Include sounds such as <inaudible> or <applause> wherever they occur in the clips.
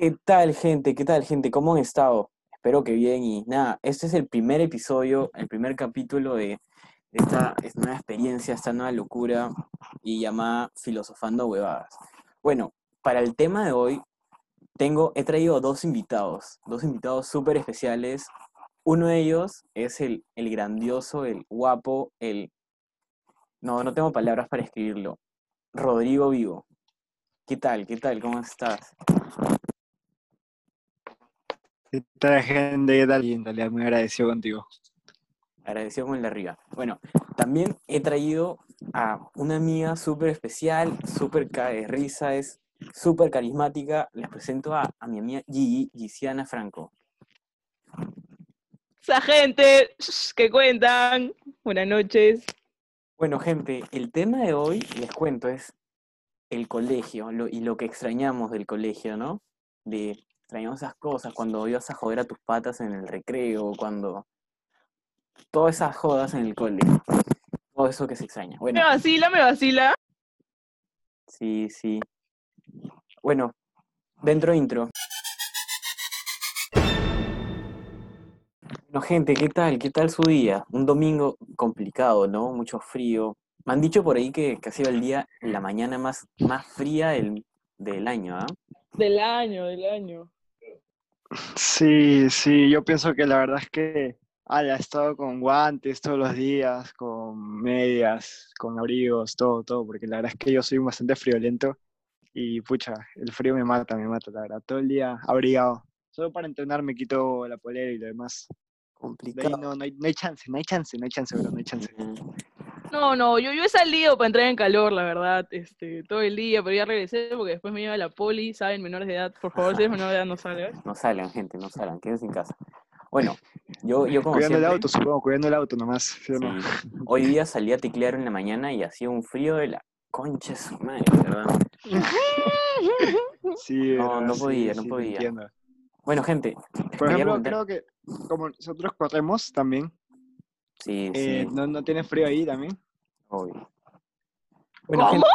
¿Qué tal, gente? ¿Qué tal, gente? ¿Cómo han estado? Espero que bien y nada, este es el primer episodio, el primer capítulo de esta, nueva experiencia, esta nueva locura y llamada Filosofando Huevadas. Bueno, para el tema de hoy tengo, he traído dos invitados, dos invitados súper especiales. Uno de ellos es el, el grandioso, el guapo, el... No, no tengo palabras para escribirlo. Rodrigo Vivo. ¿Qué tal? ¿Qué tal? ¿Cómo estás? ¿Qué tal, gente? ¿Qué tal? Y en realidad muy agradecido contigo. Agradecido con el de arriba. Bueno, también he traído a una amiga súper especial, súper cae de risa, es súper carismática. Les presento a, a mi amiga Gigi, Gisiana Franco. Esa gente que cuentan. Buenas noches. Bueno, gente, el tema de hoy, les cuento, es el colegio lo- y lo que extrañamos del colegio, ¿no? De extrañamos esas cosas cuando ibas a joder a tus patas en el recreo, cuando todas esas jodas en el cole, todo eso que se extraña. Bueno, Me vacila, me vacila. sí, sí. Bueno, dentro intro. Bueno, gente, ¿qué tal? ¿Qué tal su día? Un domingo complicado, ¿no? Mucho frío. Me han dicho por ahí que, que ha sido el día, la mañana más, más fría del, del año, ¿ah? Del año, del año. Sí, sí, yo pienso que la verdad es que ala, he estado con guantes todos los días, con medias, con abrigos, todo, todo, porque la verdad es que yo soy bastante friolento y pucha, el frío me mata, me mata, la verdad. Todo el día abrigado. Solo para entrenar me quito la polera y lo demás. Complicado. no, no hay, no hay chance, no hay chance, no hay chance, bro, no hay chance. No, no, yo, yo he salido para entrar en calor, la verdad, este, todo el día, pero ya regresé porque después me lleva la poli, saben, menores de edad. Por favor, si eres <laughs> menor de edad, no salgas. No salgan, gente, no salgan, quédense en casa. Bueno, yo, yo como Cuidando el auto, supongo, cuidando el auto nomás, ¿sí o no? sí, hoy día salí a teclear en la mañana y hacía un frío de la concha de su madre, ¿verdad? <laughs> Sí, No, no podía, no sí, podía. Bueno, gente, Por ejemplo, creo que como nosotros corremos también, Sí, eh, sí, ¿no, ¿no tiene frío ahí también? Bueno, ¿Cómo? gente,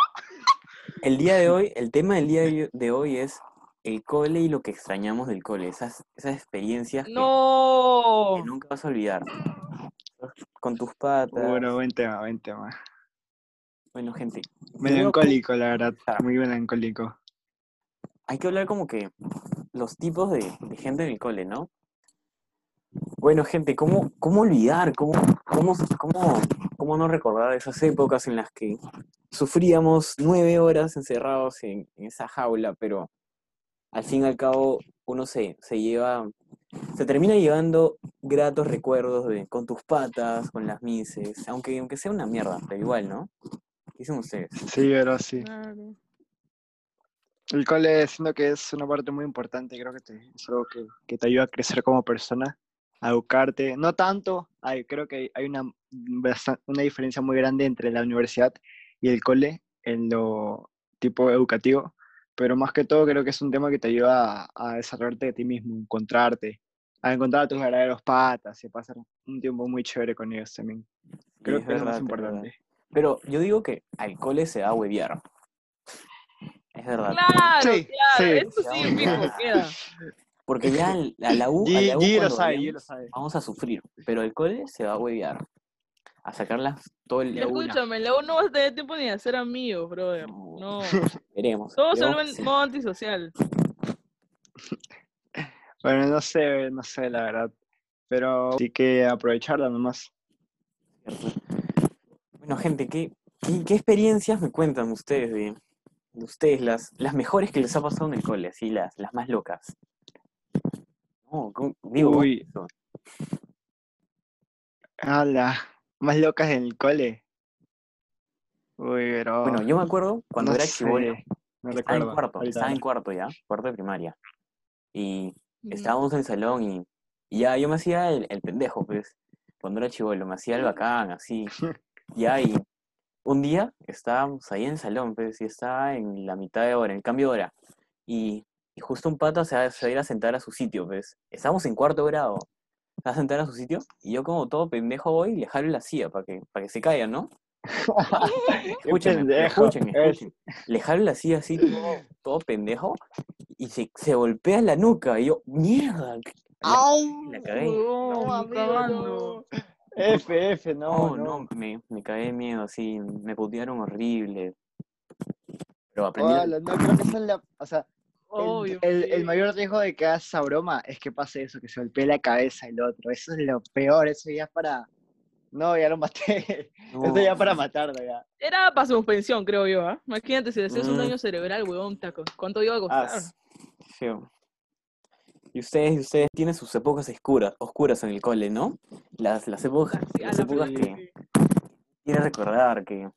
el día de hoy, el tema del día de hoy es el cole y lo que extrañamos del cole, esas, esas experiencias que, No. que nunca vas a olvidar. Con tus patas. Bueno, buen tema, buen tema. Bueno, gente, Melancólico, la verdad, Ah. muy melancólico. hay que hablar como que los tipos de, de gente en el cole, ¿no? Bueno, gente, ¿cómo, cómo olvidar? ¿Cómo, cómo, cómo, cómo no recordar esas épocas en las que sufríamos nueve horas encerrados en, en esa jaula, pero al fin y al cabo uno se, se lleva, se termina llevando gratos recuerdos de, con tus patas, con las mises, aunque, aunque sea una mierda, pero igual, ¿no? ¿Qué dicen ustedes? Sí, pero sí. Claro. El cole siento que es una parte muy importante, creo que te, es algo que, que te ayuda a crecer como persona, a educarte. No tanto, hay, creo que hay una, una diferencia muy grande entre la universidad y el cole en lo tipo educativo, pero más que todo creo que es un tema que te ayuda a, a desarrollarte de ti mismo, encontrarte, a encontrar a tus verdaderos patas y a pasar un tiempo muy chévere con ellos también. Creo es que es lo más verdad. importante. Pero yo digo que al cole se va a hueviar. Es verdad. Claro, Sí, claro, sí. eso sí, fijo, queda. <laughs> Porque ya a la U, a G, la U G lo cuando sabe, G vayamos, lo sabe. vamos a sufrir. Pero el cole se va a hueviar. A sacarlas todo el día. escúchame, luego no vas a tener tiempo ni de hacer amigos, brother. No. Veremos. <laughs> Todo se vuelve modo antisocial. <laughs> Bueno, no sé, no sé, la verdad. Pero sí que aprovecharla nomás. Bueno, gente, ¿qué, qué, qué experiencias me cuentan ustedes de, de ustedes, las, las mejores que les ha pasado en el cole, así, las, las más locas? ¿Cómo- digo, ¿cómo Uy. Más locas en el cole. Uy, pero. Bueno, yo me acuerdo cuando no era chivolo, No estaba en cuarto, ahorita estaba en cuarto ya, cuarto de primaria. Y estábamos en el salón y, y ya yo me hacía el, el pendejo, pues, cuando era chivolo, me hacía el bacán, así. <laughs> Ya, y un día estábamos ahí en el salón, pues, y estaba en la mitad de hora, en cambio de hora. Y, y justo un pata se va, se va a ir a sentar a su sitio, pues. Estábamos en cuarto grado. Se va a sentar a su sitio y yo como todo pendejo voy y le jalo la silla para que, para que se caiga, ¿no? <laughs> Escúchenme, eres. escuchen. Le jalo la silla así todo, todo pendejo y se, se golpea la nuca. Y yo, mierda. la- ¡Au! la cagué. No, no. F, F, No, no, no, me, me cagué de miedo, así, me putearon horrible. Pero aprendí. Hola, no, creo que esa es la, o sea, Obvio, el- mayor riesgo de que hagas esa broma es que pase eso, que se golpee la cabeza el otro. Eso es lo peor, eso ya es para... No, ya lo maté. <laughs> Eso No, ya para matarlo, ya. Era para suspensión, creo yo, ¿ah? Imagínate si le haces un Mm. daño cerebral, huevón, taco. ¿Cuánto iba a costar? Ah, feo. Y ustedes, y ustedes tienen sus épocas oscuras, oscuras en el cole, ¿no? Las, las épocas, Sí, las la épocas sí, que quiero recordar que,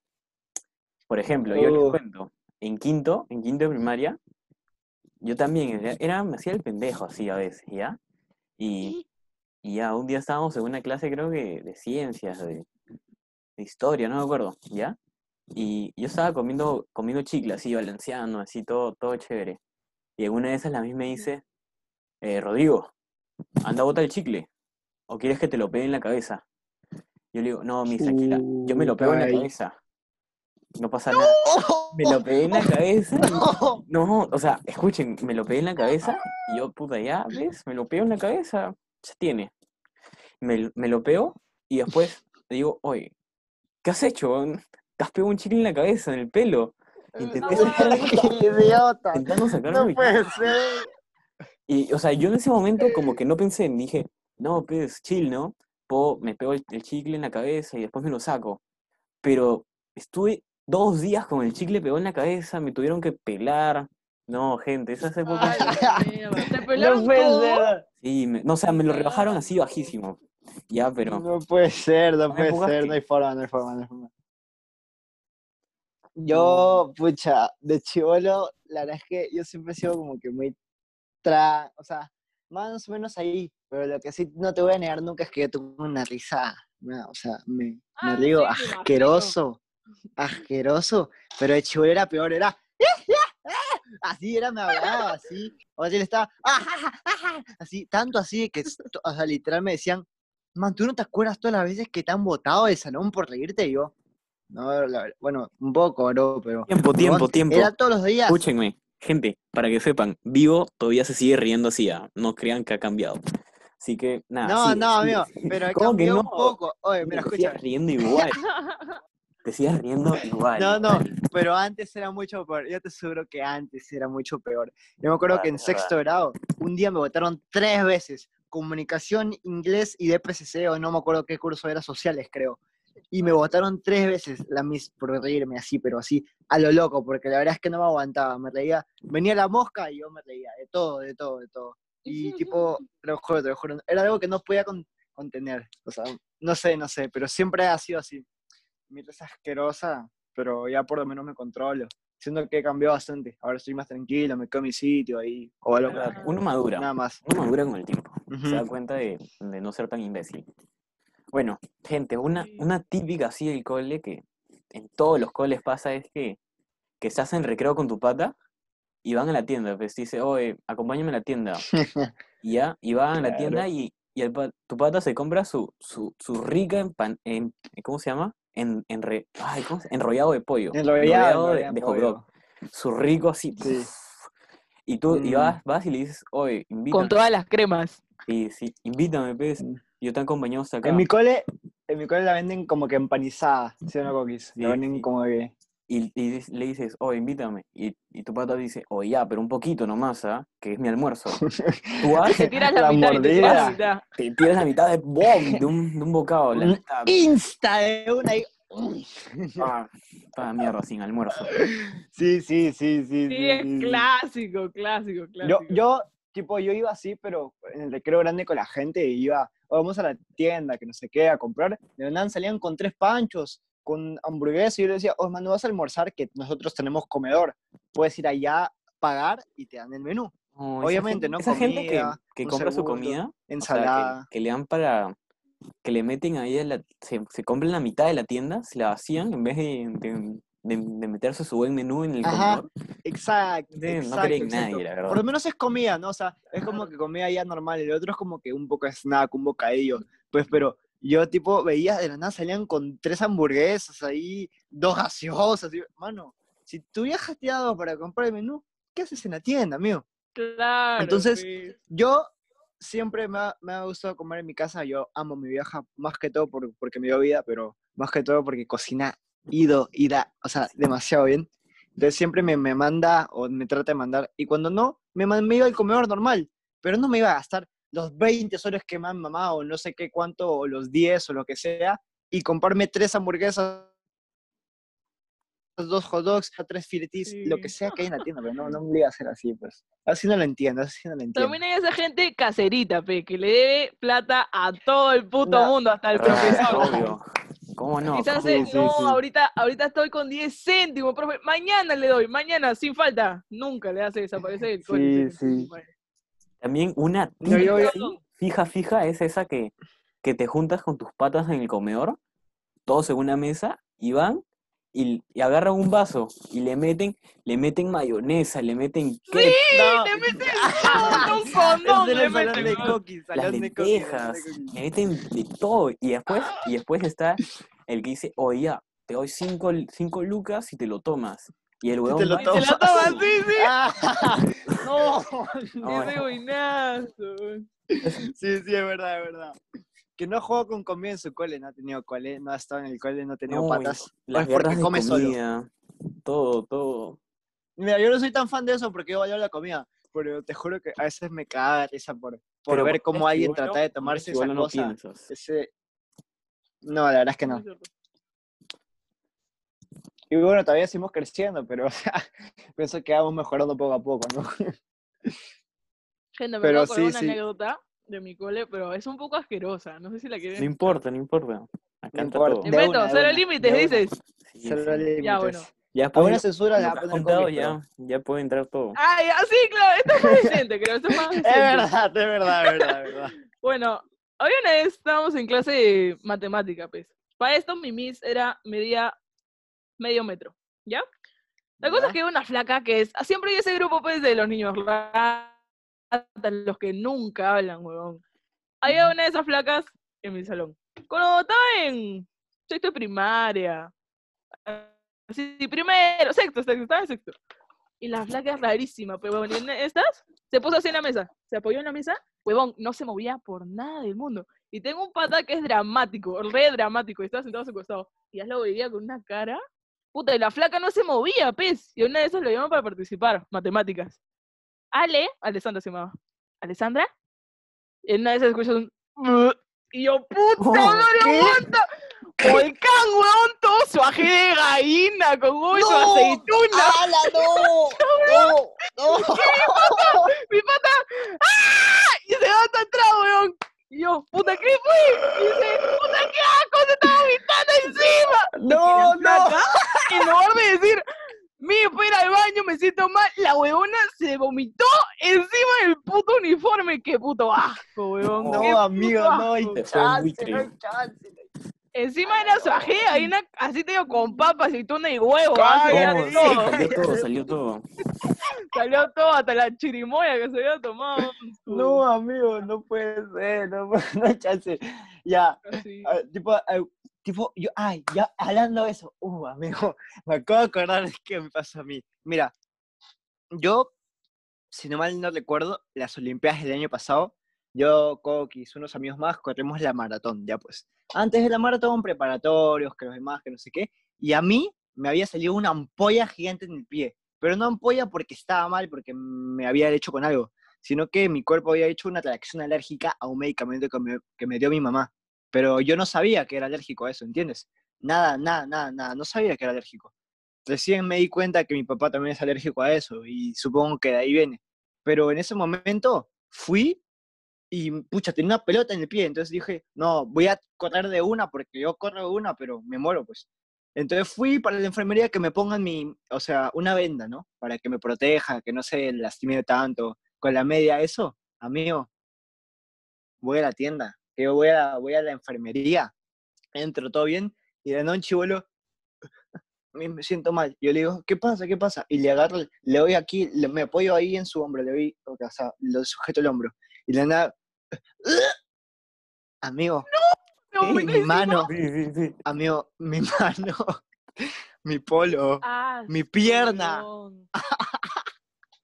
por ejemplo, yo les cuento, en quinto, en quinto de primaria, yo también era, era- me hacía el pendejo así a veces, ¿ya? Y, y ya, un día estábamos en una clase, creo que de ciencias, de, de historia, no me acuerdo, ¿ya? Y yo estaba comiendo, comiendo chicle, así, balanceando, así, todo, todo chévere. Y en una de esas la misma me dice, eh, Rodrigo, anda, bota el chicle. ¿O quieres que te lo pegue en la cabeza? Yo le digo, no, mis tranquila, yo me lo pego en la cabeza. No pasa nada. Me lo pegué en la <laughs> cabeza No. no, o sea, escuchen, me lo pegué en la cabeza y yo, puta, ya, ¿ves? Me lo pego en la cabeza, se tiene. Me, me lo pego y después le digo, oye, ¿qué has hecho? Te has pegado un chicle en la cabeza, en el pelo. Intenté No, sacarme, <laughs> ¡Qué idiota! intentando sacarme No puede ser. Y, o sea, yo en ese momento como que no pensé, dije, no, pues, chill, ¿no? Puedo- me pego el, el chicle en la cabeza y después me lo saco. Pero estuve dos días con el chicle pegado en la cabeza, me tuvieron que pelar. No, gente, esas épocas... Ay, ¿Te <laughs> pelaron No puede todo? ser. Sí, me- no, o sea, me lo rebajaron así bajísimo. Ya, pero... No puede ser, no puede ser, que- no hay forma, no hay forma, no hay forma. Yo, pucha, de chivolo, la verdad es que yo siempre he sido como que muy tra, o sea, más o menos ahí, pero lo que sí no te voy a negar nunca es que yo tengo una risa, no, o sea, me, me Ah, río sí, me imagino. asqueroso, asqueroso, pero de chivolo era peor, era <laughs> así era, me hablaba así, o así le estaba, <laughs> así, tanto así que, o sea, literal me decían, man, ¿tú no te acuerdas todas las veces que te han botado del salón por reírte? Y yo, no, la bueno, un poco, bro, pero... Tiempo, tiempo, tiempo. Era todos los días. Escúchenme, gente, para que sepan, Vivo todavía se sigue riendo así, ah, no crean que ha cambiado. Así que, nada, no, sigue, no, sigue. amigo, pero ¿Cómo que cambiado un no? poco. Oye, mira, escucha. riendo igual, <laughs> te sigues riendo igual. No, no, pero antes era mucho peor. Yo te aseguro que antes era mucho peor. Yo me acuerdo Ah, que en verdad. sexto grado, un día me votaron tres veces. Comunicación, inglés y DPCC, o no me acuerdo qué curso era, sociales, creo. Y me votaron tres veces la mis por reírme así, pero así, a lo loco, porque la verdad es que no me aguantaba. Me reía, venía la mosca y yo me reía, de todo, de todo, de todo. Y tipo, te lo juro, te lo juro, era algo que no podía con- contener. O sea, no sé, no sé, pero siempre ha sido así. Mi risa es asquerosa, pero ya por lo menos me controlo. Siento que he cambiado bastante. Ahora estoy más tranquilo, me quedo en mi sitio ahí, o algo Uno madura, Nada más. uno madura con el tiempo. Se da cuenta de, de no ser tan imbécil. Bueno, gente, una, una típica así del cole que en todos los coles pasa es que, que estás en recreo con tu pata y van a la tienda, pues dice, oye, acompáñame a la tienda. <laughs> Y ya, y van a la tienda y, y el tu pata se compra su, su, su rica empan, en, ¿cómo se llama? En, enre- ay, ¿cómo se- enrollado de pollo. Enrollado, de, enrollado en de hot dog. Su rico así. Sí. Y tú y Mm. vas, vas y le dices, oye, invítame. Con todas las cremas. Sí, sí, invítame, pues. Mm. Yo te acompaño hasta acá. En mi cole, en mi cole la venden como que empanizada, ¿sí o no, Coquis? Sí, La venden sí. como que... Y, y le dices, oh, invítame. Y, y tu pata dice, oh, ya, pero un poquito nomás, ¿ah? Que es mi almuerzo. <laughs> Tú vas, Te tiras la, La mitad y te tiras la mordida. mitad. te tiras la mitad de, ¡bom! de, un, de un bocado. La mitad, Insta de una y... Uy. ah, toda mierda sin almuerzo. Sí, sí, sí, sí. Sí, sí, es sí, sí. clásico, clásico, Yo, clásico. yo, tipo, yo iba así, pero en el recreo grande con la gente y iba, "Oh, vamos a la tienda, que no sé qué, a comprar. De nada salían con tres panchos, con hamburguesa, y yo le decía, oh, mano, vas a almorzar, que nosotros tenemos comedor. Puedes ir allá, pagar y te dan el menú. No, esa Obviamente, gen- ¿no? Esa gente que, Comida, que compra su segundo, comida, o sea, que- Ensalada. que, le dan para, que le meten ahí, la, se, se compran la mitad de la tienda, se la vacían en vez de, de, de- de meterse su buen menú en el Ajá, comedor. Exacto, Sí, no exacto, creen exacto. nadie, la verdad. Por lo menos es comida, ¿no? O sea, es como que comida ya normal. El otro es como que un poco snack, un bocadillo. Pues, pero yo, tipo, veía de la nada salían con tres hamburguesas ahí, dos gaseosas. y- Mano, si tú viajas tirado para comprar el menú, ¿qué haces en la tienda, amigo? Claro. Entonces, pues. Yo siempre me ha, me ha gustado comer en mi casa. Yo amo a mi vieja, más que todo por- porque me dio vida, pero más que todo porque cocina ido, ida, o sea, demasiado bien. Entonces siempre me, me manda o me trata de mandar. Y cuando no, me, me iba al comedor normal, pero no me iba a gastar los 20 soles que me han mamado, o no sé qué cuánto, o los 10 o lo que sea, y comprarme tres hamburguesas, dos hot dogs, tres filetis, lo que sea que hay en la tienda, pero no, no me iba a hacer así, pues. Así no lo entiendo, así no lo entiendo. También hay esa gente caserita, pe, que le debe plata a todo el puto No. mundo, hasta el profesor. obvio. ¿Cómo no? Quizás ¿Cómo eh, no? sí, no, sí. ahorita, ahorita estoy con 10 céntimos, profe. Mañana le doy, mañana, sin falta. Nunca le hace desaparecer. Sí, sí. También una yo- típica yo- fija, fija, es esa que, que te juntas con tus patas en el comedor, todos en una mesa, y van y, y agarran un vaso y le meten, le meten mayonesa, le meten ketchup, No. Le meten todo, un condón, le meten, de <laughs> coquis, las lentejas, de coquis. le meten de todo. Y después, y después está el que dice, oye, te doy cinco, cinco lucas y te lo tomas. Y el huevón te lo toma así, sí. <laughs> Ah, <laughs> no. No, Ese buenazo. weón. Sí, sí, es verdad, es verdad. Que no juego con comida en su cole, no ha tenido cole, no ha estado en el cole, no ha tenido No, patas. las guerras de come solo. todo, todo. Mira, yo no soy tan fan de eso porque yo valoro la comida, pero te juro que a veces me caga de risa por, por Pero ver cómo alguien trata de tomarse esa no cosa. Ese... No, la verdad es que no. Y bueno, todavía seguimos creciendo, pero <laughs> o sea, pienso que vamos mejorando poco a poco, ¿no? <laughs> Gente, me Pero sí, una sí. anécdota de mi cole, pero es un poco asquerosa. No sé si la quieren. No importa, no importa. Acá No importa. Te meto, una, cero una, límites, una. dices. Sí, Cero límites. Ya, bueno. Ya Alguna lo- censura lo la que va a has poner contado ya, ya puede entrar todo. Ah, ya, sí, claro, esto es más decente, creo. Esto es más Es decente. verdad, es verdad, es verdad, es verdad. <laughs> Bueno, había una vez estábamos en clase de matemática, pues. Para esto mi miss era medía medio metro, ¿ya? La cosa es que una flaca que es, siempre hay ese grupo pues de los niños ratas, los que nunca hablan, huevón. Había una de esas flacas en mi salón. Cuando estaba en sexto de primaria, así, primero, sexto, sexto, estaba en sexto. Y la flaca es rarísima, pero bueno, estas se puso así en la mesa, se apoyó en la mesa, huevón, no se movía por nada del mundo. Y tengo un pata que es dramático, re dramático, y estaba sentado a su costado. Y ya lo veía con una cara. Puta, y la flaca no se movía, pez. Y una de esas lo llamó para participar, matemáticas. Ale, Alessandra se llamaba. ¿Alessandra? Y en una de esas escuchas un. <laughs> Y yo, puta Oh, madre, ¿qué? aguanta. Volcán, weón, todo su ají de gallina, con su ¡No! aceituna. ¡Hala, no! <laughs> ¡No! ¡No! mi pata, ¡ah! Y se va hasta atrás, weón. Y yo, puta, ¿qué fue? Y dice, puta, ¿qué asco? Se está vomitando encima. <laughs> ¡No, Y no! En lugar de decir, mire, fue ir al baño, me siento mal, la huevona se vomitó encima del puto uniforme. Qué puto asco, weón. No, qué No, puto amigo, no hay chance, no hay chance. Encima era su ají, ahí una, así te digo, con papa, aceituna y huevo. ah, No, ay, todo. salió todo, salió todo. <laughs> Salió todo, hasta la chirimoya que se había tomado. <laughs> No, amigo, no puede ser, no, <laughs> no hay chance. Ya, así. ah, tipo, ah, tipo, yo, ay, ya, hablando de eso, uh, amigo, me acabo de acordar de qué me pasó a mí. Mira, yo, si no mal no recuerdo, las Olimpiadas del año pasado, yo, Coquis, unos amigos más, corrimos la maratón, ya pues. Antes de la maratón, preparatorios, que los demás, que no sé qué, y a mí me había salido una ampolla gigante en el pie, pero no ampolla porque estaba mal, porque me había hecho con algo, sino que mi cuerpo había hecho una reacción alérgica a un medicamento que me, que me dio mi mamá. Pero yo no sabía que era alérgico a eso, ¿entiendes? Nada, nada, nada, nada, no sabía que era alérgico. Recién me di cuenta que mi papá también es alérgico a eso y supongo que de ahí viene. Pero en ese momento fui y, pucha, tenía una pelota en el pie, entonces dije, no, voy a correr de una porque yo corro de una, pero me muero, pues. Entonces fui para la enfermería que me pongan mi, o sea, una venda, ¿no? Para que me proteja, que no se lastime tanto. Con la media, eso, amigo, voy a la tienda, que yo voy a, voy a la enfermería, entro todo bien, y de noche vuelo, <laughs> me siento mal. Yo le digo, ¿qué pasa? ¿Qué pasa? Y le agarro, le doy aquí, le- me apoyo ahí en su hombro, le doy, o sea, le sujeto el hombro. Y le nada, amigo, Me vomité mi mano, Sí, sí, sí. amigo, mi <laughs> mano, mi polo, Ah, mi pierna.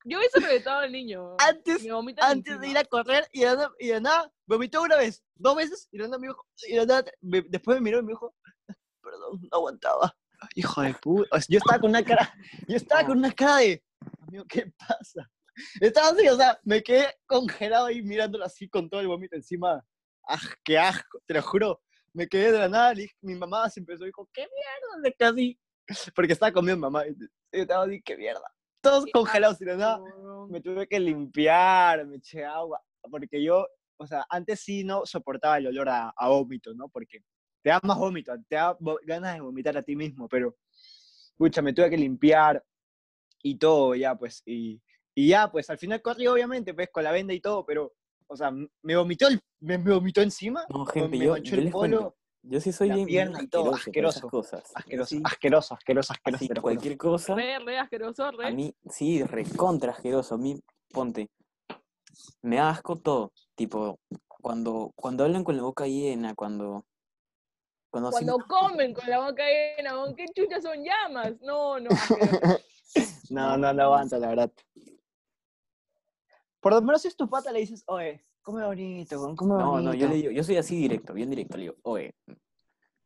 Yo hubiese reventado al niño. Antes, antes de ir a correr y de nada, y nada vomitó una vez, dos veces, y de nada me dijo, y nada, me- después me miró y me dijo, perdón, no aguantaba. Hijo de puta. O sea, yo estaba con una cara, yo estaba con una cara de, amigo, ¿qué pasa? Estaba así, o sea, me quedé congelado ahí mirándolo así con todo el vómito encima. ¡Ah, qué asco! Te lo juro. Me quedé de la nada, dije- mi mamá se empezó y dijo, ¿qué mierda? Casi. Porque estaba con mi mamá. Y estaba así, ¿qué mierda? Todos congelados y de nada me tuve que limpiar, me eché agua, porque yo, o sea, antes sí no soportaba el olor a, a vómito, ¿no? Porque te da más vómito, te da ganas de vomitar a ti mismo, pero, pucha, me tuve que limpiar y todo, ya, pues, y, y ya, pues, al final corrí, obviamente, pues, con la venda y todo, pero, o sea, me vomitó, el- me, me vomitó encima, No, me- gente, me yo, manchó yo el polo. Yo sí soy la bien, bien y todo, asqueroso cosas. asqueroso, Sí, asqueroso, asqueroso, asqueroso, cualquier cosa, Re, re asqueroso, re. a mí, sí, recontra asqueroso. A mí, ponte, me da asco todo. Tipo, cuando, cuando hablan con la boca llena, cuando... Cuando, Cuando comen con la boca llena, ¿con qué chuchas son llamas? No, no. <laughs> <laughs> No, no, no aguanta, la verdad. Por lo menos si es tu pata le dices, oye, come bonito, weón, come No, bonito. no, yo le digo, yo soy así directo, bien directo. Le digo, oye,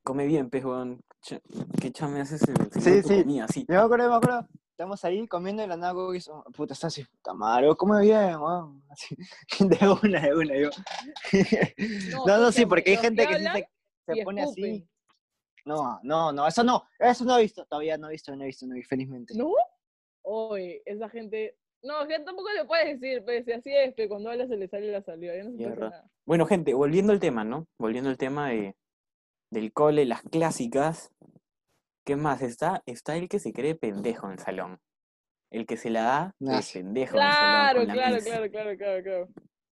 come bien, pez, weón. Ch- ¿Qué chame haces el Sí, sí. comida? Así. Yo me acuerdo, me acuerdo, estamos ahí comiendo y la nada hizo, puta, está así, puta madre, come bien, weón. Así, <laughs> de una, de una, yo. No, no, sí, porque hay gente que sí se, se pone así. No, no, no, eso no, eso no he visto, todavía no he visto, no he visto, no he visto, felizmente. ¿No? Oye, esa gente. No, que tampoco le puedes decir, pues, si así es, pero cuando habla se le sale la saliva, ya no se nada. Bueno, gente, volviendo al tema, ¿no? Volviendo al tema de, del cole, las clásicas. ¿Qué más? Está, está el que se cree pendejo en el salón. El que se la da de Ah, sí. pendejo en el salón Claro, claro, claro, claro, claro, claro.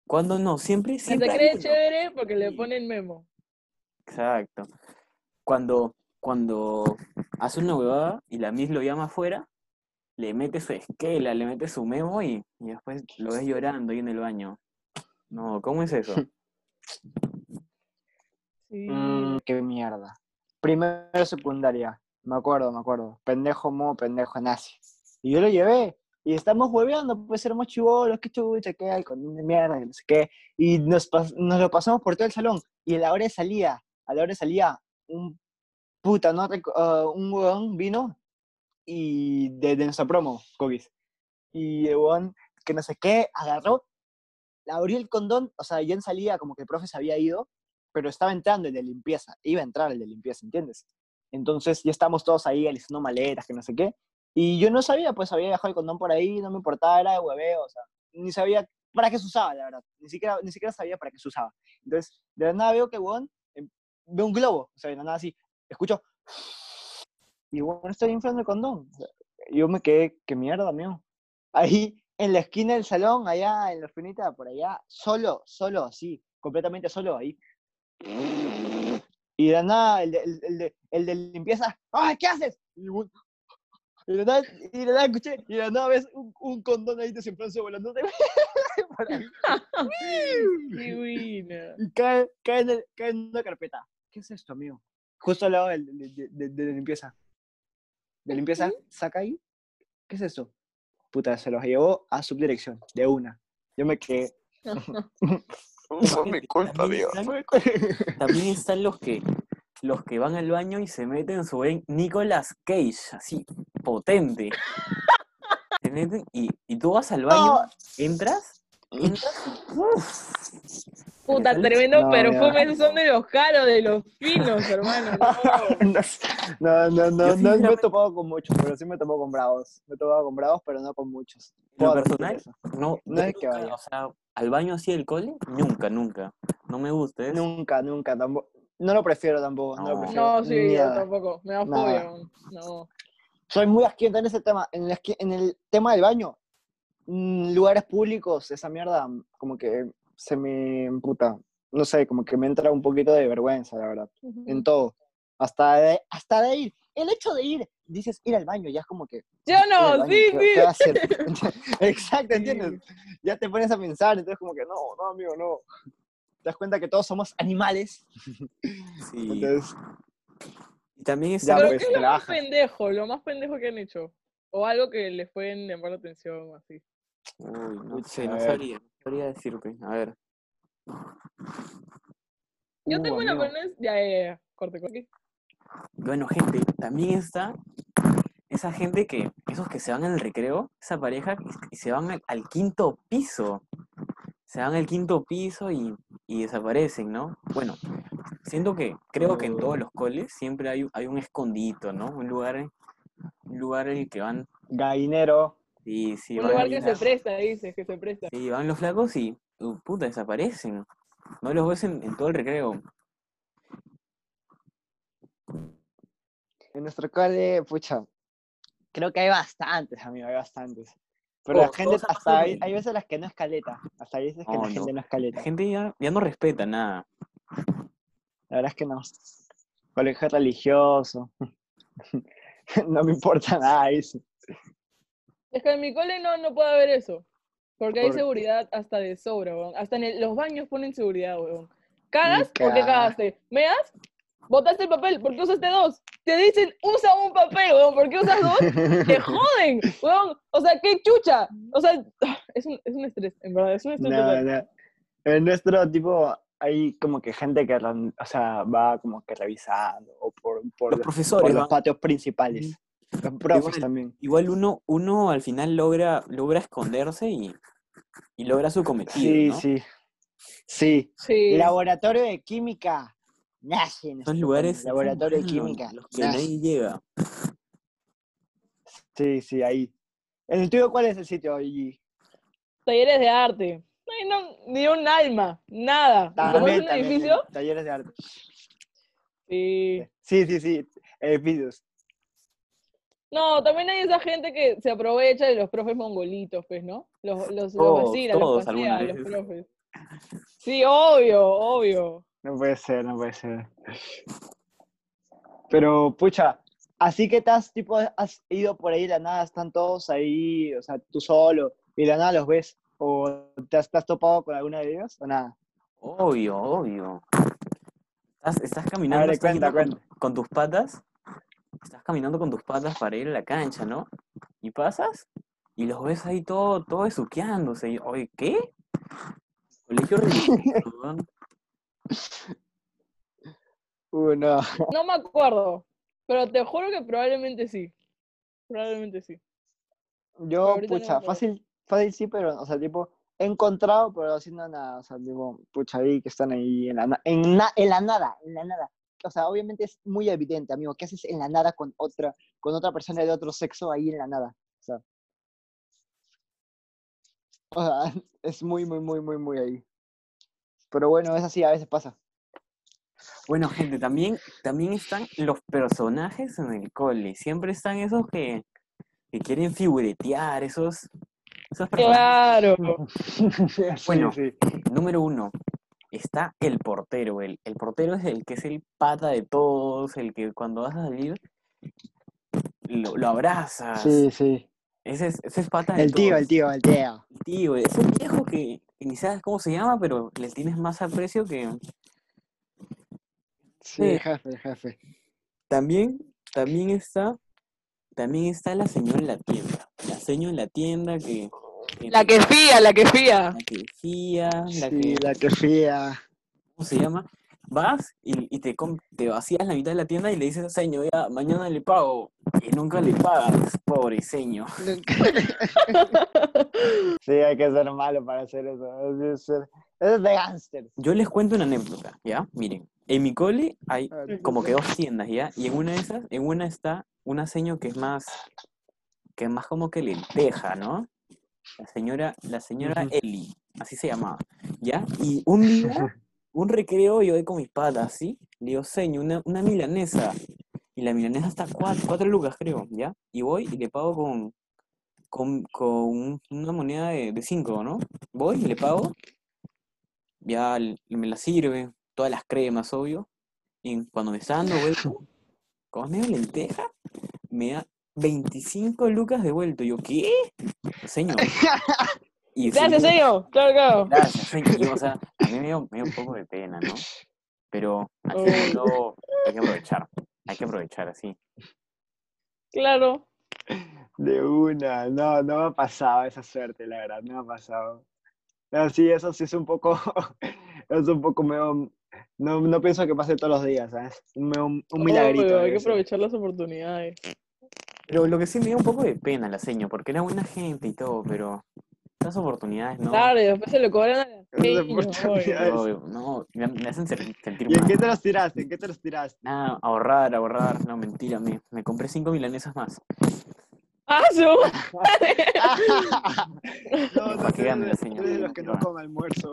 ¿Cuándo no? Siempre, Que se siempre hay cree chévere porque le ponen memo. Exacto. Cuando, cuando hace una huevada y la miss lo llama afuera, le mete su esquela, le mete su memo y, y después lo ves llorando ahí en el baño. No, ¿cómo es eso? <laughs> Sí. Mm, qué mierda. Primero secundaria, me acuerdo, me acuerdo. Pendejo mo, pendejo nazi. Y yo lo llevé. Y estamos hueveando, pues éramos chivolos, qué chucha, qué hay, con de mierda, que no sé qué. Y nos, pas- nos lo pasamos por todo el salón. Y a la hora de salida, a la hora de salida, un puta, ¿no? Ah, un huevón vino y de, de nuestra promo, Cookies. Y el huevón, que no sé qué, agarró, abrió el condón, o sea, ya en salida como que el profe se había ido, pero estaba entrando el de limpieza, iba a entrar el de limpieza, ¿entiendes? Entonces ya estábamos todos ahí alisando maletas, que no sé qué, y yo no sabía, pues había dejado el condón por ahí, no me importaba, era de hueveo, o sea, ni sabía para qué se usaba, la verdad, ni siquiera, ni siquiera sabía para qué se usaba. Entonces, de la nada veo que, weón, em, veo un globo, o sea, de la nada así, escucho, y bueno, estoy inflando el condón. Yo me quedé, qué mierda, mío. Ahí, en la esquina del salón, allá, en la esquinita, por allá, solo, solo, así, completamente solo, ahí. Y de nada, el de, el, el de, el de limpieza, ¡ay, qué haces! Y, de nada, y de nada escuché, y de nada ves un, un condón ahí desenfrancio volando <laughs> <laughs> y cae, cae, en el- cae en una carpeta. ¿Qué es esto, amigo? Justo al lado de, de, de- de limpieza. De limpieza, saca ahí. ¿Qué es esto? Puta, se los llevó a subdirección, de una. Yo me quedé. <laughs> <laughs> Fue mi culpa, <laughs> culpa. También están los que los que van al baño y se meten su buen Nicolas Cage, así, potente. Se meten y, y tú vas al baño, No. entras, entras y ¡uf! Puta, tremendo No, perfume. Esos son de los caros, de los finos, hermano. No. <laughs> No, no, no, no, Yo no, no me he topado con muchos, pero sí me he topado con bravos. Me he topado con bravos, pero no con muchos. Lo personal, no, No es que vaya. o sea, al baño así del cole, nunca, nunca. No me gusta eso. Nunca, nunca, tampoco. No lo prefiero tampoco, no, lo No. prefiero. No, sí, yo tampoco. Me da fobia. No. Soy muy asquiento en ese tema. En el, asqui- en el tema del baño, mm, lugares públicos, esa mierda, como que se me puta. No sé, como que me entra un poquito de vergüenza, la verdad. En todo. Hasta de, hasta de ir. El hecho de ir, dices ir al baño, ya es como que. Yo al no, baño, sí, ¿qué, sí. qué va a hacer? <laughs> <laughs> Exacto, Sí. ¿entiendes? Ya te pones a pensar, entonces como que no, no, amigo, no. Te das cuenta que todos somos animales. <laughs> Sí. Entonces, Y también Ya, está Pero pues, ¿qué es lo más pendejo? Lo más pendejo que han hecho. O algo que les pueden llamar la atención, así. Uy, no sé, no sabría, no sabría decirte. A ver. Yo Uh, tengo una es- Ya, ya, ya. Corte, corte. Bueno, gente, también está esa gente que, esos que se van al recreo, esa pareja, y se van al, al quinto piso. Se van al quinto piso y, y desaparecen, ¿no? Bueno, siento que, creo que en todos los coles siempre hay, hay un escondito, ¿no? Un lugar, un lugar en el que van, Gallinero. Y si Un van, lugar que se presta, dices, que se presta. sí, van los flacos y, uh, puta, desaparecen. No los ves en, en todo el recreo. En nuestro cole, pucha, creo que hay bastantes, amigo, hay bastantes. Pero la Todos, gente, hasta hay, hay veces las que no es caleta. Hasta hay veces que No, la no. gente no es La caleta. gente ya, ya no respeta nada. La verdad es que no. Colegio religioso. <laughs> no me importa nada eso. Es que en mi cole no, no puede haber eso. Porque hay ¿Por seguridad hasta de sobra, weón. Hasta en el- los baños ponen seguridad, weón. ¿Cagas? Ni ¿Por qué ca- cagaste? ¿Meas? ¿Botaste el papel? ¿Por qué usaste dos? Te dicen, usa un papel, weón. ¿Por qué usas dos? <laughs> Te joden, weón. O sea, qué chucha. O sea, <sighs> es un, es un estrés, en verdad, es un estrés. No, total. no. En nuestro tipo hay como que gente que o sea, va como que revisando o por, por, Los profesores por los patios principales. Los profes Igual. también. Igual uno, uno al final logra, logra esconderse y, y logra su cometido, Sí, ¿no? sí. Sí. Sí. Laboratorio de química. Nace en Esos nuestro lugares Laboratorio de son química. los que nace. nadie llega. Sí, sí, ahí. ¿En el tuyo cuál es el sitio, Gigi? Talleres de arte. No ni un alma, nada. Es un también, edificio, Talleres de arte. sí. Sí, sí, sí. Edificios. No, también hay esa gente que se aprovecha de los profes mongolitos, pues, ¿no? Los, los, los Todos, los todos los profes. Sí, obvio, obvio. No puede ser, no puede ser. Pero, pucha, así que te has, tipo, has ido por ahí de la nada, están todos ahí, o sea, tú solo, y de la nada los ves, o te has, te has topado con alguna de ellos, o nada. Obvio, obvio. Estás, estás caminando, ver, estás cuenta, yendo con, cuenta. con tus patas, estás caminando con tus patas para ir a la cancha, ¿no? Y pasas y los ves ahí todo, todo besuqueándose. Y, Oye, ¿qué? Colegio religioso. <laughs> Uh, no. No me acuerdo, pero te juro que probablemente sí. Probablemente sí. Yo, no pucha, fácil, fácil sí, pero, o sea, tipo, he encontrado, pero haciendo nada, o sea, tipo, pucha, ahí que están ahí en la, en, na- en la nada, en la nada. O sea, obviamente es muy evidente, amigo, ¿qué haces en la nada con otra, con otra persona de otro sexo ahí en la nada? O sea, o sea, <laughs> es muy, muy, muy, muy, muy ahí. Pero bueno, es así, a veces pasa. Bueno, gente, también, también están los personajes en el cole. Siempre están esos que, que quieren figuretear, esos, esos personajes. Claro. <laughs> Sí, Bueno. sí. Número uno, está el portero. El, el portero es el que es el pata de todos, el que cuando vas a salir lo, lo abrazas. Sí, sí. Ese es, ese es pata de El tío, el tío, el tío. El tío, es un viejo que, que ni sabes cómo se llama, pero le tienes más aprecio que... Sí, Sí. jefe, jefe. También, también está, también está la señora en la tienda. La señora en la tienda que... La que fía, la que fía. la que fía, la Sí, que... la que fía. ¿cómo se llama? Vas y, y te, te vacías la mitad de la tienda y le dices, señor, ya, mañana le pago. Y nunca le pagas, pobre señor. <laughs> <laughs> Sí, hay que ser malo para hacer eso. Es de, ser- es de gángster. Yo les cuento una anécdota, ¿ya? Miren, en mi cole hay A ver, como que dos tiendas, ¿ya? Y en una de esas, en una está una señora que es más, que es más como que lenteja, ¿no? La señora, la señora. Eli, así se llamaba, ¿ya? Y un día, un recreo, yo voy con mis patas, ¿sí? Le digo, señor, una, una milanesa. Y la milanesa está cuatro, cuatro lucas, creo, ¿ya? Y voy y le pago con, con, con una moneda de, de cinco, ¿no? Voy y le pago, ya me la sirve, todas las cremas, obvio. Y cuando me está dando vuelto, <laughs> como medio lenteja, me da 25 lucas de vuelto. Yo, ¿qué? Señor. <laughs> Y Gracias, señor, señor. Claro, claro. Gracias, señor. Y, o sea, a mí me dio, me dio un poco de pena, ¿no? Pero al Oh. final hay que aprovechar. Hay que aprovechar así. Claro. De una, no, no me ha pasado esa suerte, la verdad, no me ha pasado. Pero sí, eso sí es un poco, <laughs> es un poco medio, no, no pienso que pase todos los días, ¿sabes? Un, un Obvio, milagrito. hay que aprovechar las oportunidades. Pero lo que sí me dio un poco de pena la seño, porque era buena gente y todo, pero esas oportunidades no. Claro, y después se lo cobran a las <laughs> obvio. Obvio, no, me, me hacen sentir ¿Y en mal. qué te los tiraste? ¿En qué te los tiraste? Ah, ahorrar, ahorrar, no, mentira, me, me compré cinco milanesas más. ¡Ah, su madre! no, no, tú eres de los que no no.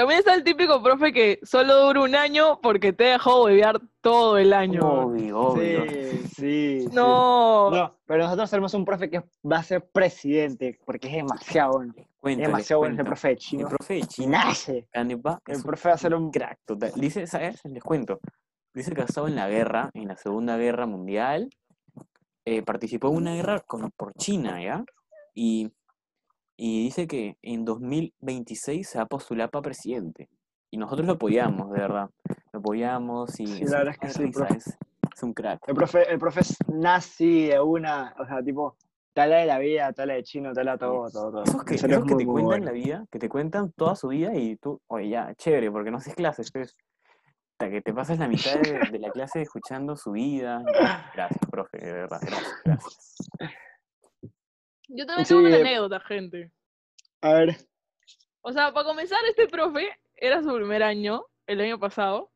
También está el típico profe que solo dura un año porque te dejó huevear todo el año. Obvio, obvio. Sí, sí. sí. No. No, pero nosotros tenemos un profe que va a ser presidente, porque es demasiado bueno. Es Cuento, les demasiado bueno ese profe de El chino. profe de Y China, nace. Canepa, El es profe va a ser un crack total. Dice, ¿sabes? Les cuento. Dice que ha estado en la guerra, en la Segunda Guerra Mundial. eh, participó en una guerra con, por China, ¿ya? Y, y dice que en 2026 se va a postular para presidente. Y nosotros lo <laughs> apoyamos, de verdad. Lo apoyamos y Sí, es la verdad es que sí, profe. es, es un crack. El profe, el profe es nazi de una, o sea, tipo, te habla de la vida, te habla de chino, te habla todo, todo, todo. Esos que, esos es que muy, te muy cuentan bueno. la vida, que te cuentan toda su vida y tú, oye, ya, chévere, porque no haces clases, pues. Hasta que te pasas la mitad de, de la clase escuchando su vida. <laughs> Gracias, profe, de verdad, gracias, gracias. Yo también Sí, tengo una eh. anécdota, gente. A ver, O sea, para comenzar, este profe era su primer año, el año pasado.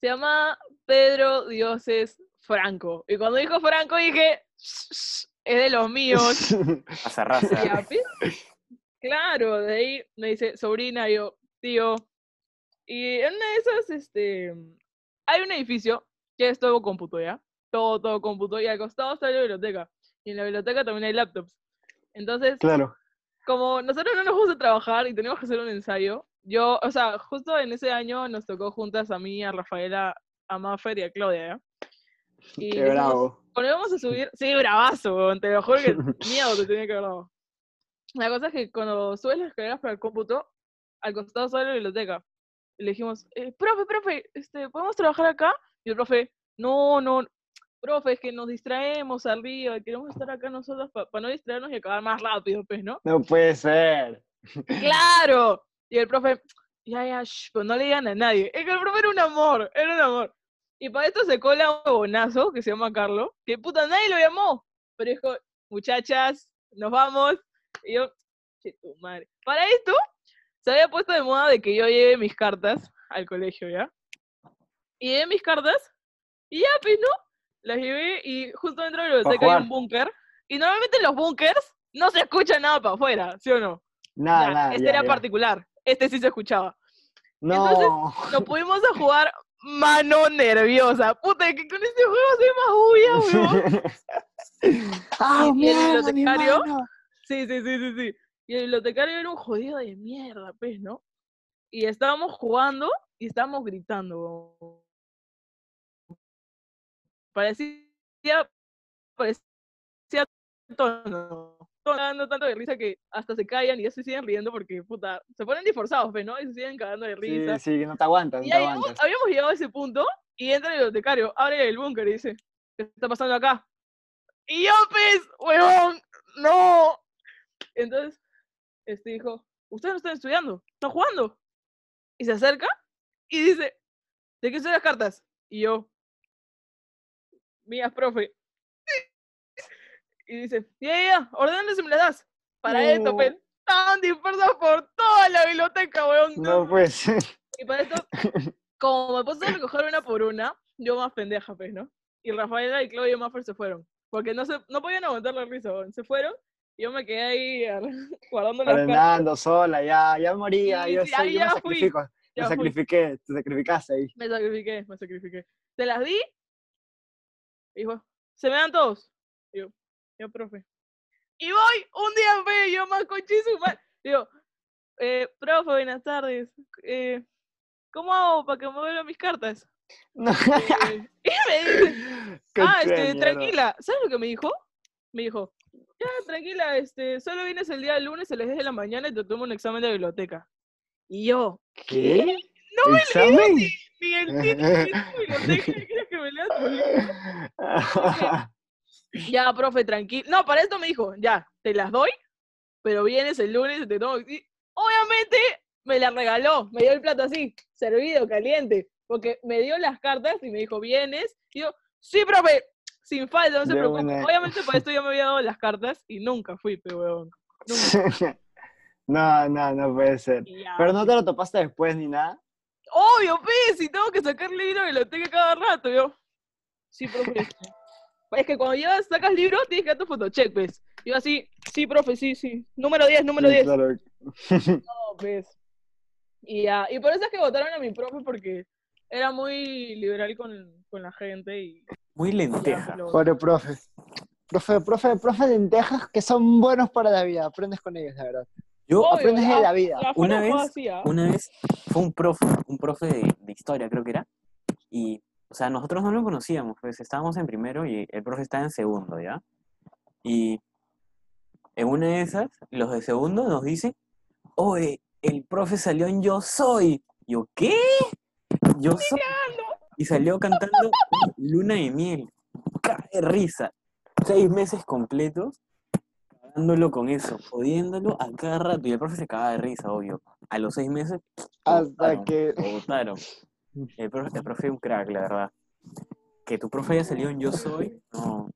Se llama Pedro Dioses Franco. Y cuando dijo Franco dije, es de los míos. Pasa <laughs> raza. Claro, de ahí me dice, sobrina, yo, tío. Y en una de esas, este, hay un edificio que es todo cómputo, ¿ya? Todo, todo cómputo. Y al costado está la biblioteca. Y en la biblioteca también hay laptops. Entonces, claro. como nosotros no nos gusta trabajar y tenemos que hacer un ensayo, yo, o sea, justo en ese año nos tocó juntas a mí, a Rafaela, a Maffer y a Claudia, ¿ya? <laughs> Y Qué bravo. cuando íbamos a subir, sí, bravazo, te lo juro que <laughs> miedo te tenía que haber dado. La cosa es que cuando subes las escaleras para el cómputo, al costado está la biblioteca. Y le dijimos, eh, profe, profe, este, ¿podemos trabajar acá? Y el profe, no, no, profe, es que nos distraemos arriba, queremos estar acá nosotros para no distraernos y acabar más rápido, pues, ¿no? No puede ser. ¡Claro! Y el profe, ya, ya, shh, pero no le digan a nadie. Es que el profe era un amor, era un amor. Y para esto se cola un bonazo que se llama Carlos, que puta, nadie lo llamó. Pero dijo, muchachas, nos vamos. Y yo, che, tu madre. Para esto, se había puesto de moda de que yo lleve mis cartas al colegio, ¿ya? Y llevé mis cartas, y ya, pues, ¿no? Llevé y justo dentro de la biblioteca hay un búnker. Y normalmente en los búnkers no se escucha nada para afuera, ¿sí o no? Nada, nada. este ya, era ya. particular. Este sí se escuchaba. No. Nos pudimos a jugar mano nerviosa. Puta, que con este juego soy más bulla, weón. <laughs> ¡Ah, Y- el bibliotecario-! Sí, sí, sí, sí, sí. Y el bibliotecario era un jodido de mierda, pues, ¿no? Y estábamos jugando y estábamos gritando. Parecía, parecía tono. Dando tanto de risa que hasta se callan y ya se siguen riendo porque, puta, se ponen disforzados, pues, ¿no? Y se siguen cagando de risa. Sí, sí, no te aguantas, no te habíamos, aguantas. habíamos llegado a ese punto y entra el bibliotecario, abre el búnker y dice, ¿qué está pasando acá? Y yo, pues, huevón, no. Entonces, este dijo, ustedes no están estudiando, están jugando. Y se acerca y dice, ¿de qué son las cartas? Y yo, mías, profe. Y dice, ya, ya, ya, ordénale si me las das. Para esto, pues, estaban dispersas por toda la biblioteca, huevón. No puede ser. Y para esto, como me puse a recoger una por una, yo más pendeja, pues, ¿no? Y Rafaela y Claudia y Maffer se fueron. Porque no, se, no podían aguantar la risa, weón. se fueron. Y yo me quedé ahí ar- <laughs> guardando las. Fernando, sola, ya, ya moría. Sí, yo sí, yo me fui, sacrifico. ya me fui. sacrifiqué, te sacrificaste ahí. Me sacrifiqué, me sacrifiqué. Se las di. Y dijo, ¿se me dan todos? Y yo, yo, profe. Y voy, un día feo, yo más man. Digo, eh, profe, buenas tardes. Eh, ¿Cómo hago para que me vuelvan mis cartas? No. Eh, y me dice, <laughs> Qué ah, este, tranquila. ¿Sabes lo que me dijo? Me dijo, ya, tranquila, este, solo vienes el día lunes a las 10 de la mañana y te tomo un examen de biblioteca. Y yo, ¿Qué? No me ¿Examen? ni el título de <laughs> biblioteca, ¿quieres que me? <laughs> Ya, profe, tranquilo. No, para esto me dijo, ya, te las doy, pero vienes el lunes y te tomo. y obviamente me la regaló, me dio el plato así, servido, caliente, porque me dio las cartas y me dijo, vienes. Y yo, sí, profe, sin falta, no se preocupe. una. Obviamente por esto ya me había dado las cartas y nunca fui, pero weón. Nunca. <laughs> no, no, no puede ser. Ya, Pero no te lo topaste después ni nada. Obvio, pe, si tengo que sacar libro y lo tengo cada rato, yo. Sí, profe. Es que cuando llevas, sacas libro, tienes que dar tu fotocheck, pues. Yo así, sí, profe, sí, sí. Número 10, número Sí, 10. claro. No, pues. Y ya, y por eso es que votaron a mi profe, porque era muy liberal con, con la gente y Muy ya, lenteja. lo- Pobre profe. Profe, profe, profe de lentejas que son buenos para la vida. Aprendes con ellos, la verdad. Yo Obvio, aprendes de la vida. la Una vez- así, ¿ah? una vez fue un profe, un profe de, de historia creo que era, y, o sea, nosotros no lo conocíamos, pues estábamos en primero y el profe estaba en segundo, ¿ya? Y en una de esas, los de segundo nos dicen, oye, el profe salió en Yo Soy. Yo, ¿qué? Yo Soy. Y salió cantando Luna de Miel. Cae risa. Seis meses completos cagándolo con eso, jodiéndolo a cada rato. Y el profe se cagaba de risa, obvio. A los seis meses, Hasta botaron, que. lo botaron. El profe, el profe es un crack, la verdad. Que tu profe haya salido en Yo Soy, no.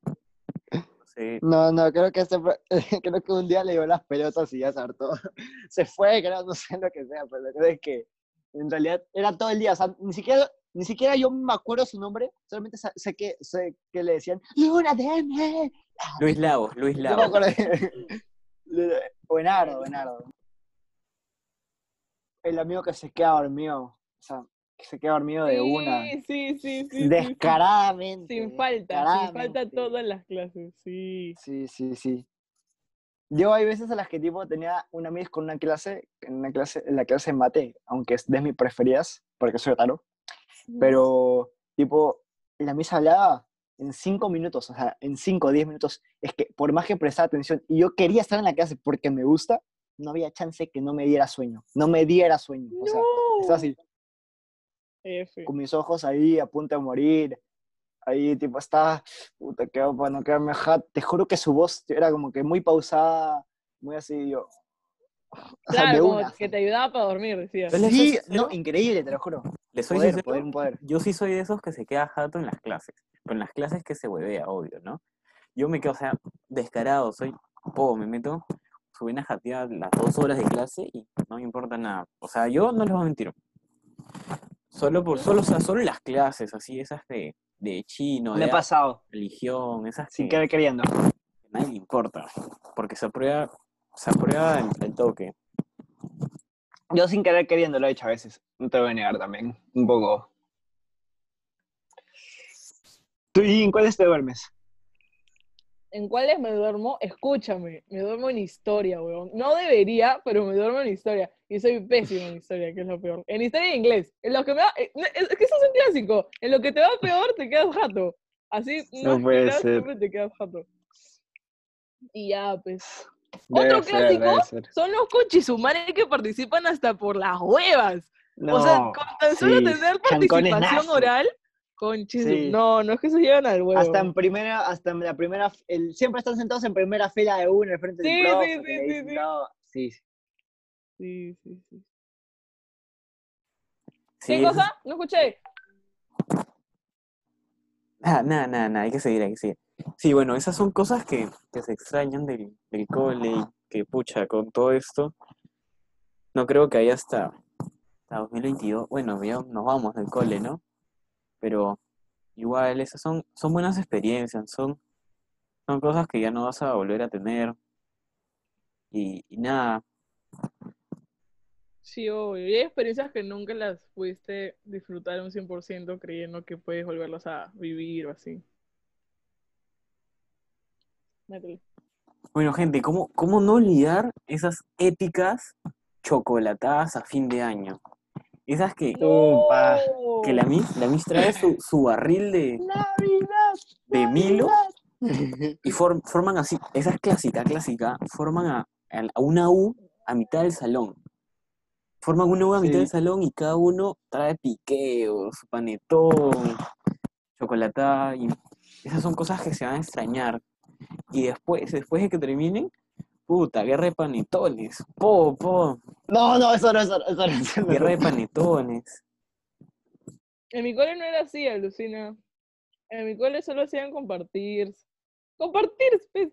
No sé. No, no, creo que este, <laughs> creo que un día le dio las pelotas y ya se hartó. <laughs> Se fue, creo, no sé lo que sea, pero la es que en realidad era todo el día. O sea, ni siquiera, ni siquiera yo me acuerdo su nombre, solamente sé que, sé que le decían Luna de miel". Luis Lagos, Luis me Lagos. acuerdo de- <laughs> Buenardo, Buenardo. El amigo que se queda dormido. O sea, que se queda dormido de una. Sí, sí, sí, sí, sí, sí. Descaradamente. Sin falta, sin falta todas las clases, sí. Sí, sí, sí. Yo hay veces a las que tipo tenía una amiga con una clase, en una clase, en la clase de mate, aunque es de mis preferidas, porque soy otaro, pero tipo, la misa hablaba en cinco minutos, o sea, en cinco o diez minutos, es que por más que prestaba atención y yo quería estar en la clase porque me gusta, no había chance que no me diera sueño, no me diera sueño, o sea, estaba así, F. con mis ojos ahí a punto de morir. Ahí, tipo, estaba, puta, qué para no quedarme jat. Te juro que su voz era como que muy pausada, muy así, yo. O sea, Claro, como una. que te ayudaba para dormir, decía. Yo le soy Sí, no, increíble, te lo juro. Le soy Poder, sincero, poder, un poder. yo sí soy de esos que se queda jato en las clases. Pero en las clases que se huevea, obvio, ¿no? Yo me quedo, o sea, descarado, soy poco, me meto, subí una jateada las dos horas de clase y no me importa nada. O sea, yo no les voy a mentir. Solo por, solo, o sea, solo las clases, así, esas de, de chino, de pasado, religión, esas sin que querer queriendo. a nadie le importa. Porque se aprueba, se aprueba el toque. Yo sin querer queriendo lo he hecho a veces. No te voy a negar también, un poco. ¿Tú y en cuáles te duermes? ¿En cuáles me duermo? Escúchame, me duermo en historia, weón. No debería, pero me duermo en historia. Y soy pésimo en historia, que es lo peor. En historia y inglés. En lo que me va, eh, es que eso es un clásico. En lo que te va peor, te quedas jato. Así, No no, puede ser. siempre te quedas jato. Y ya, pues. Debe Otro ser, clásico son los conchisumares que participan hasta por las huevas. No, o sea, con tan solo sí, tener participación oral, conchis, Sí. no, no es que se llegan al huevo. Hasta en primera, hasta en la primera, el, siempre están sentados en primera fila de uno, al frente Sí, del profe, sí, sí, sí, sí. Sí, sí. ¿Qué cosa? No escuché. Nada, nada, nada, hay que seguir, hay que seguir. Sí, bueno, esas son cosas que, que se extrañan del, del cole que, pucha, con todo esto, no creo que haya hasta, hasta 2022, bueno, ya nos vamos del cole, ¿no? Pero igual, esas son, son buenas experiencias, son, son cosas que ya no vas a volver a tener. Y, nada, Sí, obvio. Hay experiencias que nunca las pudiste disfrutar un 100% creyendo que puedes volverlas a vivir o así. Bueno, gente, ¿cómo, cómo no olvidar esas épicas chocolatadas a fin de año? Esas que, que la Miss, la Miss trae su, su barril de, Navidad. de Milo Navidad. y form- forman así, esa es clásica, clásica, forman a, a- una U a mitad del salón. Forman una U a mitad del salón y cada uno trae piqueos, panetón, chocolatada, y esas son cosas que se van a extrañar. Y después, después de que terminen, puta, guerra de panetones. Po, po, No, no, eso no, eso no, eso no, eso no. guerra de panetones. En mi cole no era así, alucina. En mi cole solo hacían compartir. Compartir, pues.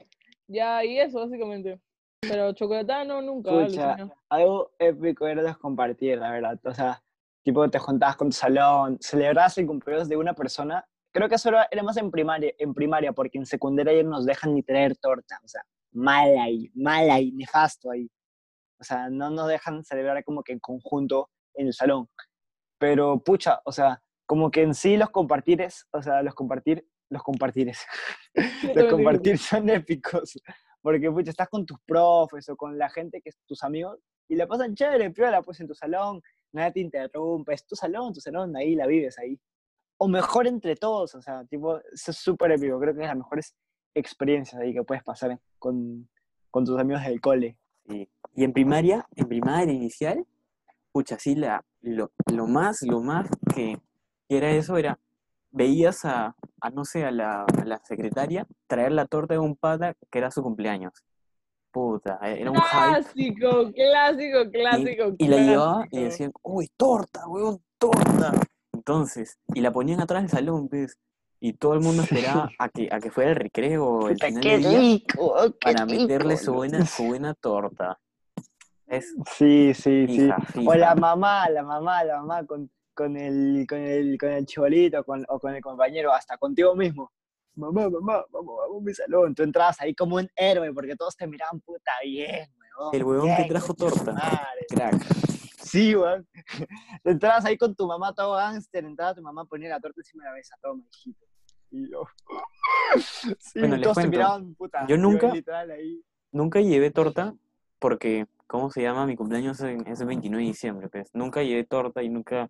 Ya, y eso, básicamente. Pero chocolatada no, nunca, Pucha, algo épico era los compartir, la verdad. O sea, tipo, te juntabas con tu salón, celebrabas el cumpleaños de una persona. Creo que eso era, más en primaria, en primaria, porque en secundaria ya no nos dejan ni traer torta. O sea, mal ahí, mal ahí, nefasto ahí. O sea, no nos dejan celebrar como que en conjunto en el salón. Pero, pucha, o sea, como que en sí los compartires, o sea, los compartir, los compartires, <laughs> los compartir <laughs> son épicos. Porque, pucha, estás con tus profes o con la gente que es tus amigos y la pasan chévere, piola, pues en tu salón, nadie te interrumpe, es tu salón, tu salón, ahí la vives ahí. O mejor entre todos, o sea, tipo, eso es súper épico, creo que es las mejores experiencias ahí que puedes pasar con, con tus amigos del cole. Sí. Y en primaria, en primaria inicial, pucha, sí, la, lo, lo más, lo más que era eso era, veías a, a, no sé, a la, a la secretaria traer la torta de un pata que era su cumpleaños. Puta, era un hype. Clásico, clásico, clásico. Y, y la llevaba y clásico. decían, uy, torta, weón, torta. Entonces, y la ponían atrás del salón, pues, y todo el mundo esperaba <laughs> a que, a que fuera el recreo o el Puta, final ¡Qué del día rico! oh, ¡Qué para meterle su buena, su buena torta. Es Sí, sí, sí. fija, O la mamá, la mamá, la mamá con, con el, con el, con el chibolito con, o con el compañero, hasta contigo mismo. Mamá, mamá, vamos, vamos a mi salón. Tú entrabas ahí como un héroe porque todos te miraban puta bien, weón. El huevón que trajo torta. madre. Crack. Sí, weón. <laughs> Entrabas ahí con tu mamá todo gánster, entraba tu mamá, ponía la torta encima de la mesa, toma, hijito. Y yo. <laughs> Sí, Bueno, todos te cuento, miraban, puta. yo nunca- literal ahí. Nunca llevé torta porque, ¿cómo se llama? Mi cumpleaños es, es el 29 de diciembre, pues. Nunca llevé torta y nunca,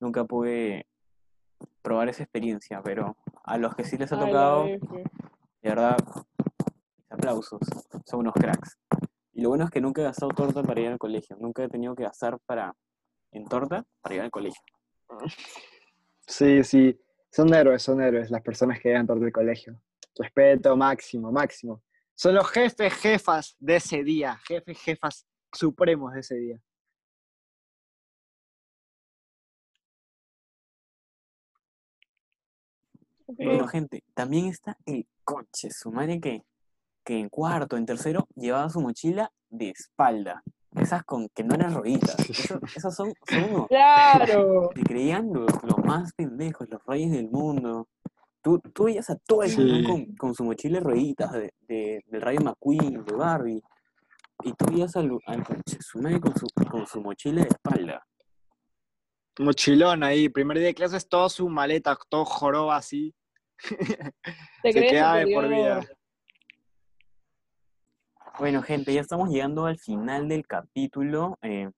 nunca pude probar esa experiencia, pero a los que sí les ha tocado, de verdad, aplausos, son unos cracks. Y lo bueno es que nunca he gastado torta para ir al colegio, nunca he tenido que gastar para, en torta para ir al colegio. Sí, sí. Son héroes, son héroes las personas que llegan torta del colegio. Respeto máximo, máximo. Son los jefes, jefas de ese día. Jefes, jefas supremos de ese día. Bueno, gente, también está el coche, su madre que, que en cuarto, en tercero, llevaba su mochila de espalda. Esas con que no eran rueditas. Eso- <laughs> Esos son, son unos Claro. <laughs> se creían los, los más pendejos, los reyes del mundo. Tú, tú veías a todo el Sí. mundo con, con su mochila de rueditas de, de- del Rayo McQueen, de Barbie. Y tú veías al, al su madre con su, con su mochila de espalda. Mochilón ahí. Primer día de clases, todo su maleta, todo joroba así. Te <laughs> Se crees queda de por vida. Bueno, gente, ya estamos llegando al final del capítulo. eh,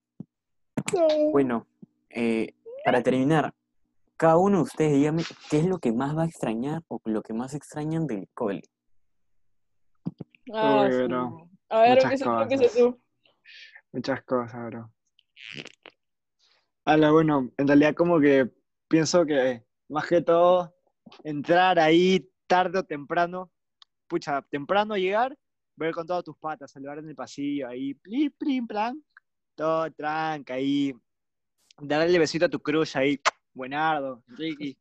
bueno, eh, para terminar, cada uno de ustedes dígame qué es lo que más va a extrañar o lo que más extrañan del cole. Ah, Uy, sí. bro. A ver, Muchas cosas. tú. Muchas cosas, bro. Ala, bueno, en realidad como que pienso que más que todo entrar ahí tarde o temprano, pucha, temprano llegar, ver con todos tus patas, saludar en el pasillo, ahí, plim, plim, plan, todo tranca ahí, darle besito a tu crush ahí, buenardo, Ricky.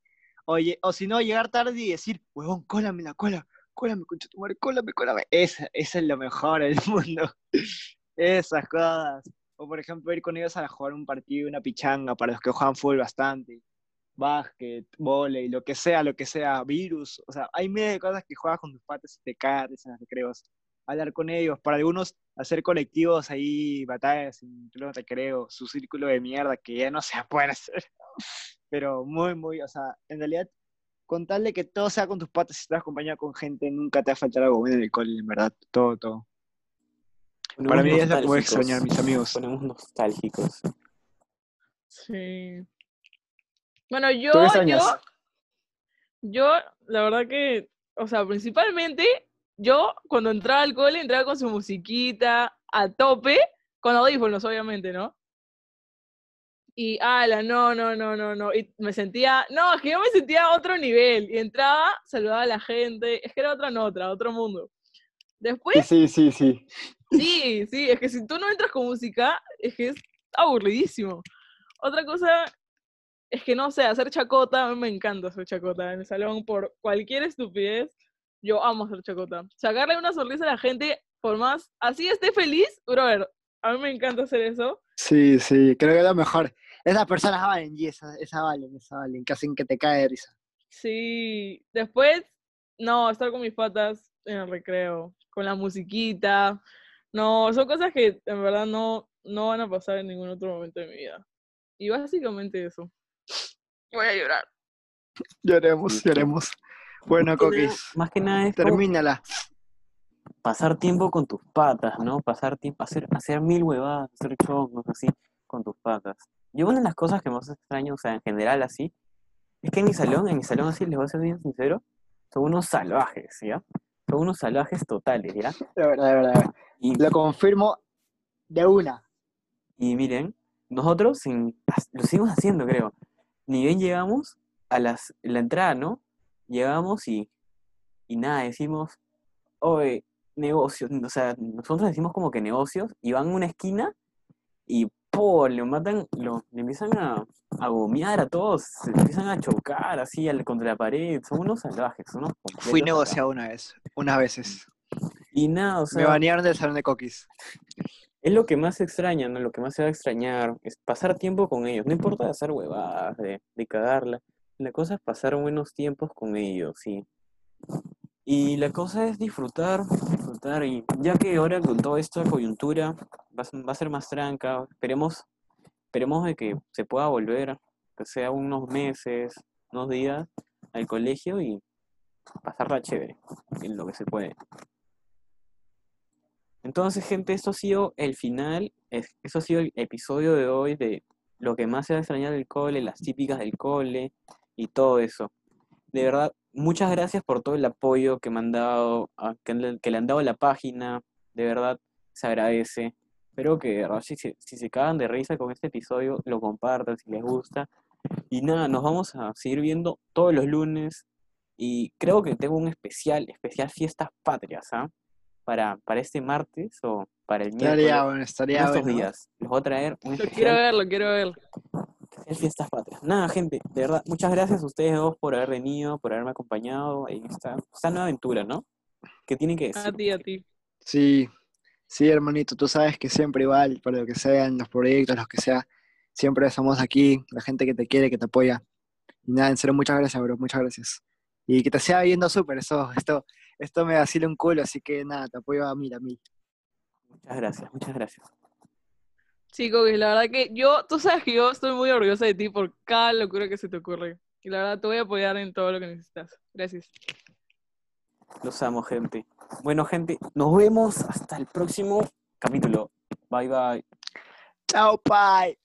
Oye, o si no, llegar tarde y decir, huevón, cólame la cola, cólame, concha tu madre, cólame, cólame. Esa, esa es lo mejor del <laughs> mundo. Esas cosas. O por ejemplo, ir con ellos a jugar un partido, una pichanga, para los que juegan fútbol bastante. Básquet, volei, lo que sea, lo que sea, virus. O sea, hay miles de cosas que juegas con tus patas y te cagas en los recreos. Hablar con ellos. Para algunos, hacer colectivos ahí, batallas en pleno recreo, su círculo de mierda que ya no se <laughs> puede hacer. Pero muy, muy, o sea, en realidad, con tal de que todo sea con tus patas y estás acompañado con gente, nunca te va a faltar algo bueno en el cole, en verdad. Todo, todo. Para mí es lo que voy a nostálgicos, extrañar, mis amigos. Ponemos nostálgicos. Sí. Bueno, yo, yo, yo, la verdad que, o sea, principalmente, yo cuando entraba al cole, entraba con su musiquita a tope, con audífonos, obviamente, ¿no? Y, ala, no, no, no, no, no. Y me sentía, no, es que yo me sentía a otro nivel. Y entraba, saludaba a la gente. Es que era otra nota, otro mundo. Después, Sí, sí, sí, sí. sí, sí, es que si tú no entras con música, es que es aburridísimo. Otra cosa es que no sé, hacer chacota, a mí me encanta hacer chacota en el salón por cualquier estupidez. Yo amo hacer chacota. Sacarle una sonrisa a la gente, por más así esté feliz, brother, a mí me encanta hacer eso. Sí, sí, creo que es lo mejor. Esas personas valen, y esa, esa valen, esa valen, que hacen que te cae de risa. Sí, después, no, estar con mis patas en el recreo, con la musiquita. No, son cosas que en verdad no, no van a pasar en ningún otro momento de mi vida. Y básicamente eso. Voy a llorar. Lloremos, lloremos. Bueno, Coquis, Más que nada es termínala. pasar tiempo con tus patas, ¿no? Pasar tiempo, hacer, hacer mil huevadas, hacer chongos así con tus patas. Yo una de las cosas que más extraño, o sea, en general así, es que en mi salón, en mi salón así, les voy a ser bien sincero, son unos salvajes, ¿ya? Son unos salvajes totales, ¿ya? De verdad, de verdad. de verdad. Y, Lo confirmo de una. y miren, nosotros sin- lo seguimos haciendo, creo. Ni bien llegamos a las, la entrada, ¿no? Llegamos y, y nada, decimos, oye, negocios, o sea, nosotros decimos como que negocios, y van a una esquina y ¡po! le matan, lo, le empiezan a, a gomear a todos, se empiezan a chocar así al- contra la pared, son unos salvajes, son unos Fui negociado una vez, unas veces. Y nada, o Me sea, banearon del salón de Coquis. es lo que más se extraña, ¿no? Lo que más se va a extrañar es pasar tiempo con ellos, no importa de hacer huevadas, de, de cagarla, la cosa es pasar buenos tiempos con ellos, sí. Y la cosa es disfrutar, disfrutar, y ya que ahora con toda esta coyuntura va va a ser más tranca, esperemos, esperemos de que se pueda volver, que sea unos meses, unos días, al colegio y pasarla chévere, en lo que se puede. Entonces, gente, esto ha sido el final, es- esto ha sido el episodio de hoy de lo que más se va a extrañar del cole, las típicas del cole y todo eso. De verdad, muchas gracias por todo el apoyo que me han dado, que, le, que le han dado a la página, de verdad, se agradece. Espero que, de verdad, si, se- si se cagan de risa con este episodio, lo compartan si les gusta. Y nada, nos vamos a seguir viendo todos los lunes. Y creo que tengo un especial, especial Fiestas Patrias, ¿ah? Para, para este martes o para el miércoles. Estaría bueno, estaría bueno. días. Les voy a traer un Lo quiero especial, ver, lo quiero ver. Especial Fiestas Patrias. Nada, gente, de verdad, muchas gracias a ustedes dos por haber venido, por haberme acompañado en esta, esta nueva aventura, ¿no? ¿Qué tienen que A decir? ti, a ti. Sí, sí, hermanito, tú sabes que siempre igual, para lo que sean los proyectos, los que sea, siempre estamos aquí, la gente que te quiere, que te apoya. Y nada, en serio, muchas gracias, bro, muchas gracias. Y que te siga viendo súper, eso, esto, esto me vacila un culo, así que nada, te apoyo a mil, a mil. Muchas gracias, muchas gracias. Sí, la verdad que yo, tú sabes que yo estoy muy orgullosa de ti por cada locura que se te ocurre. Y la verdad te voy a apoyar en todo lo que necesitas. Gracias. Los amo, gente. Bueno, gente, nos vemos hasta el próximo capítulo. Bye, bye. Chao, bye.